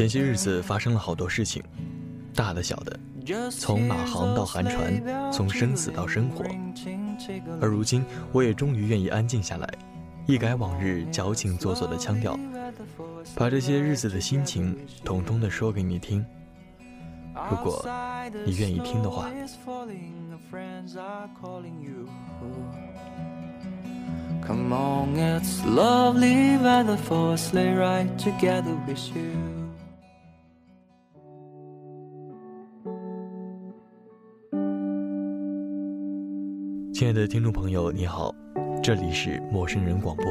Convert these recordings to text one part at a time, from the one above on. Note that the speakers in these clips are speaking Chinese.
前些日子发生了好多事情，大的小的，从马航到韩船，从生死到生活。而如今，我也终于愿意安静下来，一改往日矫情做作的腔调，把这些日子的心情统统的说给你听。如果你愿意听的话。亲爱的听众朋友，你好，这里是陌生人广播，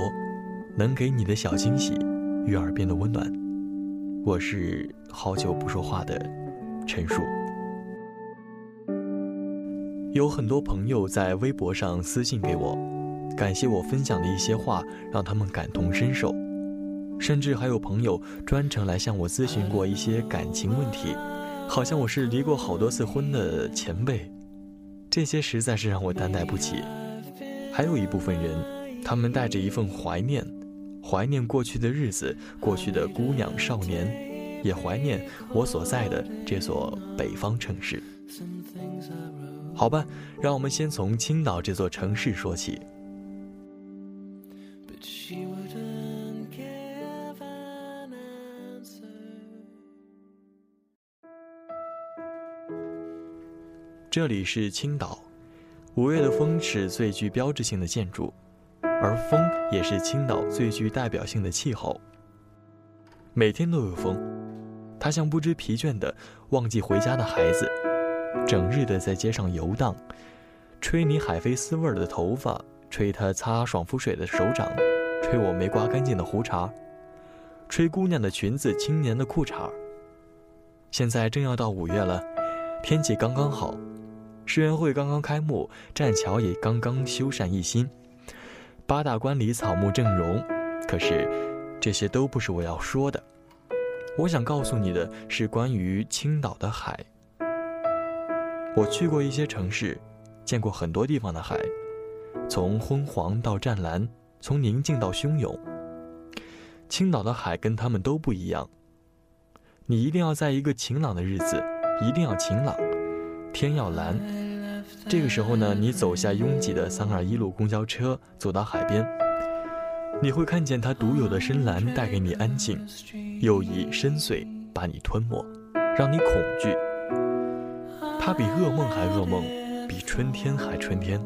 能给你的小惊喜与耳边的温暖。我是好久不说话的陈述。有很多朋友在微博上私信给我，感谢我分享的一些话，让他们感同身受。甚至还有朋友专程来向我咨询过一些感情问题，好像我是离过好多次婚的前辈。这些实在是让我担待不起。还有一部分人，他们带着一份怀念，怀念过去的日子，过去的姑娘少年，也怀念我所在的这所北方城市。好吧，让我们先从青岛这座城市说起。这里是青岛，五月的风是最具标志性的建筑，而风也是青岛最具代表性的气候。每天都有风，它像不知疲倦的忘记回家的孩子，整日的在街上游荡，吹你海飞丝味儿的头发，吹他擦爽肤水的手掌，吹我没刮干净的胡茬，吹姑娘的裙子，青年的裤衩。现在正要到五月了，天气刚刚好。世园会刚刚开幕，栈桥也刚刚修缮一新，八大关里草木正荣。可是，这些都不是我要说的。我想告诉你的是关于青岛的海。我去过一些城市，见过很多地方的海，从昏黄到湛蓝，从宁静到汹涌。青岛的海跟他们都不一样。你一定要在一个晴朗的日子，一定要晴朗，天要蓝。这个时候呢，你走下拥挤的三二一路公交车，走到海边，你会看见它独有的深蓝带给你安静，又以深邃把你吞没，让你恐惧。它比噩梦还噩梦，比春天还春天。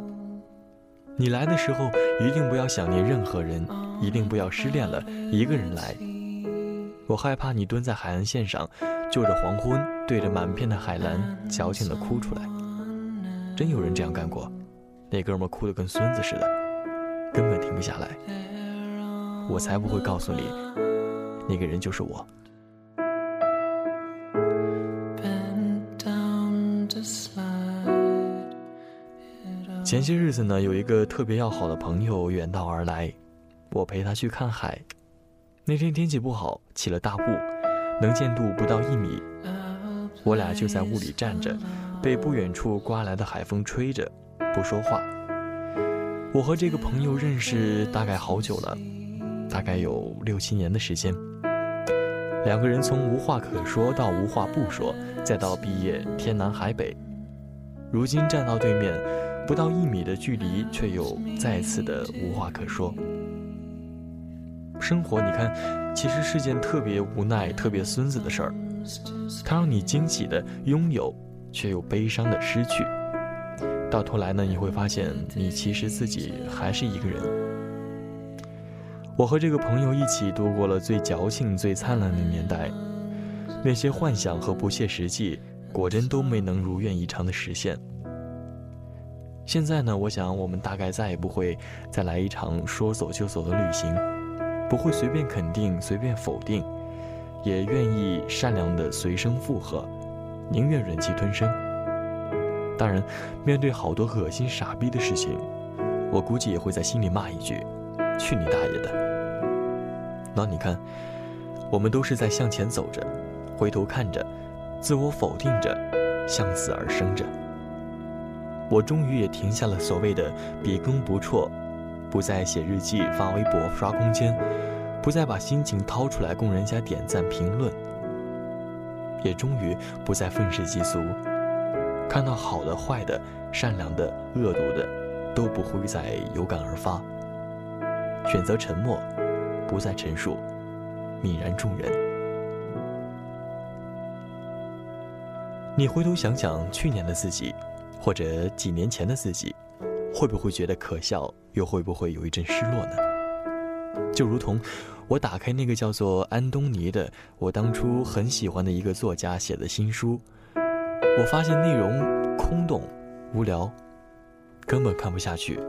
你来的时候一定不要想念任何人，一定不要失恋了一个人来。我害怕你蹲在海岸线上，就着黄昏，对着满片的海蓝，矫情地哭出来。真有人这样干过，那哥们哭得跟孙子似的，根本停不下来。我才不会告诉你，那个人就是我。前些日子呢，有一个特别要好的朋友远道而来，我陪他去看海。那天天气不好，起了大雾，能见度不到一米，我俩就在雾里站着。被不远处刮来的海风吹着，不说话。我和这个朋友认识大概好久了，大概有六七年的时间。两个人从无话可说到无话不说，再到毕业天南海北，如今站到对面，不到一米的距离，却又再次的无话可说。生活，你看，其实是件特别无奈、特别孙子的事儿，它让你惊喜的拥有。却又悲伤的失去，到头来呢，你会发现你其实自己还是一个人。我和这个朋友一起度过了最矫情、最灿烂的年代，那些幻想和不切实际，果真都没能如愿以偿的实现。现在呢，我想我们大概再也不会再来一场说走就走的旅行，不会随便肯定、随便否定，也愿意善良的随声附和，宁愿忍气吞声。当然，面对好多恶心傻逼的事情，我估计也会在心里骂一句：“去你大爷的！”那你看，我们都是在向前走着，回头看着，自我否定着，向死而生着。我终于也停下了所谓的笔耕不辍，不再写日记、发微博、刷空间，不再把心情掏出来供人家点赞评论，也终于不再愤世嫉俗，看到好的、坏的、善良的、恶毒的，都不会再有感而发，选择沉默，不再陈述，泯然众人。你回头想想去年的自己。或者几年前的自己，会不会觉得可笑？又会不会有一阵失落呢？就如同我打开那个叫做安东尼的我当初很喜欢的一个作家写的新书，我发现内容空洞、无聊，根本看不下去。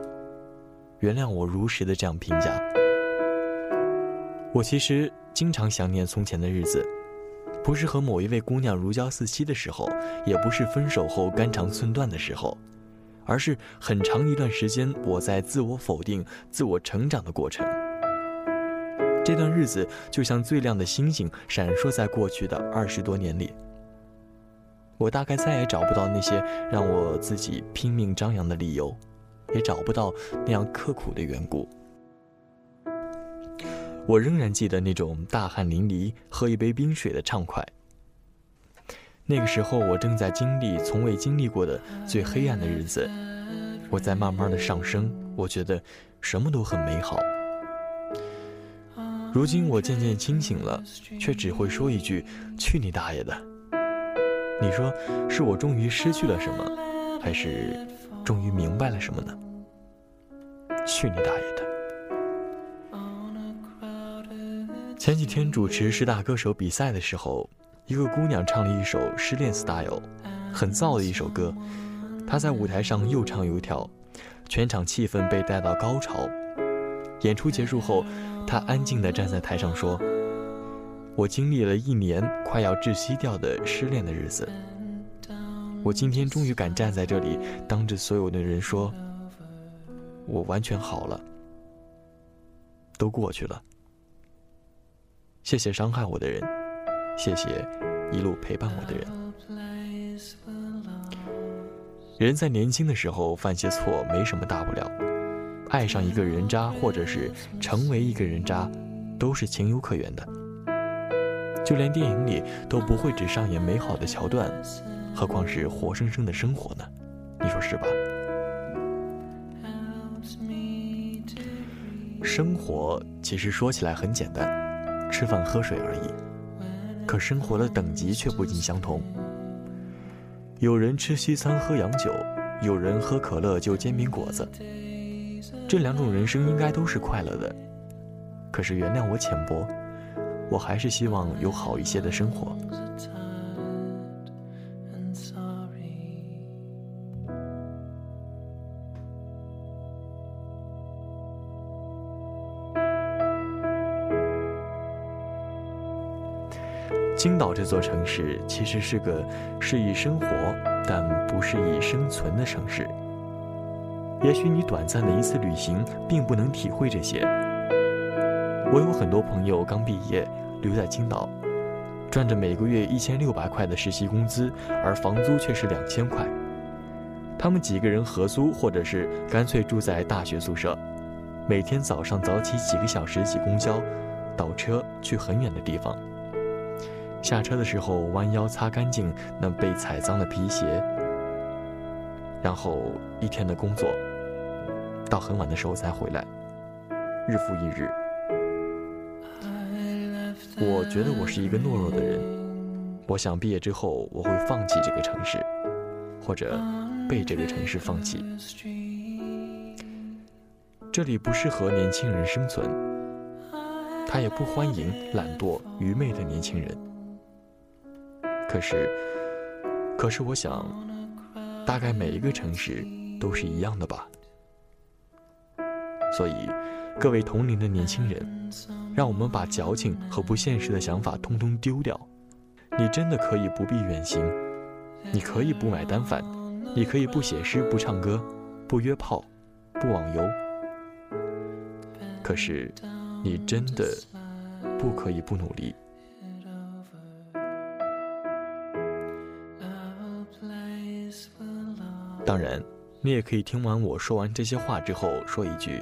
原谅我如实的这样评价。我其实经常想念从前的日子。不是和某一位姑娘如胶似漆的时候，也不是分手后肝肠寸断的时候，而是很长一段时间我在自我否定、自我成长的过程。这段日子就像最亮的星星，闪烁在过去的二十多年里。我大概再也找不到那些让我自己拼命张扬的理由，也找不到那样刻苦的缘故。我仍然记得那种大汗淋漓、喝一杯冰水的畅快。那个时候，我正在经历从未经历过的最黑暗的日子。我在慢慢的上升，我觉得什么都很美好。如今我渐渐清醒了，却只会说一句：“去你大爷的！”你说，是我终于失去了什么，还是终于明白了什么呢？去你大爷的！前几天主持十大歌手比赛的时候，一个姑娘唱了一首《失恋 Style》，很燥的一首歌。她在舞台上又唱又跳，全场气氛被带到高潮。演出结束后，他安静地站在台上说：“我经历了一年快要窒息掉的失恋的日子，我今天终于敢站在这里，当着所有的人说，我完全好了，都过去了。”谢谢伤害我的人，谢谢一路陪伴我的人。人在年轻的时候犯些错没什么大不了，爱上一个人渣或者是成为一个人渣，都是情有可原的。就连电影里都不会只上演美好的桥段，何况是活生生的生活呢？你说是吧？生活其实说起来很简单。吃饭喝水而已，可生活的等级却不尽相同。有人吃西餐喝洋酒，有人喝可乐就煎饼果子。这两种人生应该都是快乐的，可是原谅我浅薄，我还是希望有好一些的生活。青岛这座城市其实是个适宜生活，但不适宜生存的城市。也许你短暂的一次旅行并不能体会这些。我有很多朋友刚毕业留在青岛，赚着每个月一千六百块的实习工资，而房租却是两千块。他们几个人合租，或者是干脆住在大学宿舍，每天早上早起几个小时挤公交，倒车去很远的地方。下车的时候，弯腰擦干净那被踩脏的皮鞋，然后一天的工作，到很晚的时候才回来，日复一日。我觉得我是一个懦弱的人，我想毕业之后我会放弃这个城市，或者被这个城市放弃。这里不适合年轻人生存，他也不欢迎懒惰愚昧的年轻人。可是，可是，我想，大概每一个城市都是一样的吧。所以，各位同龄的年轻人，让我们把矫情和不现实的想法通通丢掉。你真的可以不必远行，你可以不买单反，你可以不写诗、不唱歌、不约炮、不网游。可是，你真的不可以不努力。当然，你也可以听完我说完这些话之后，说一句：“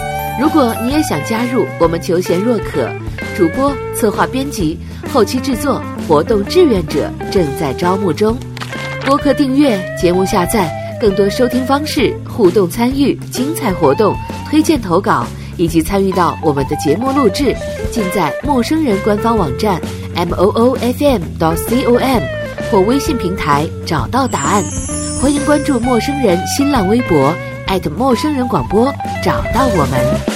如果你也想加入，我们求贤若渴，主播、策划、编辑、后期制作、活动志愿者正在招募中。播客订阅、节目下载、更多收听方式、互动参与、精彩活动、推荐投稿。以及参与到我们的节目录制，尽在陌生人官方网站 m o o f m dot c o m 或微信平台找到答案。欢迎关注陌生人新浪微博艾特陌生人广播，找到我们。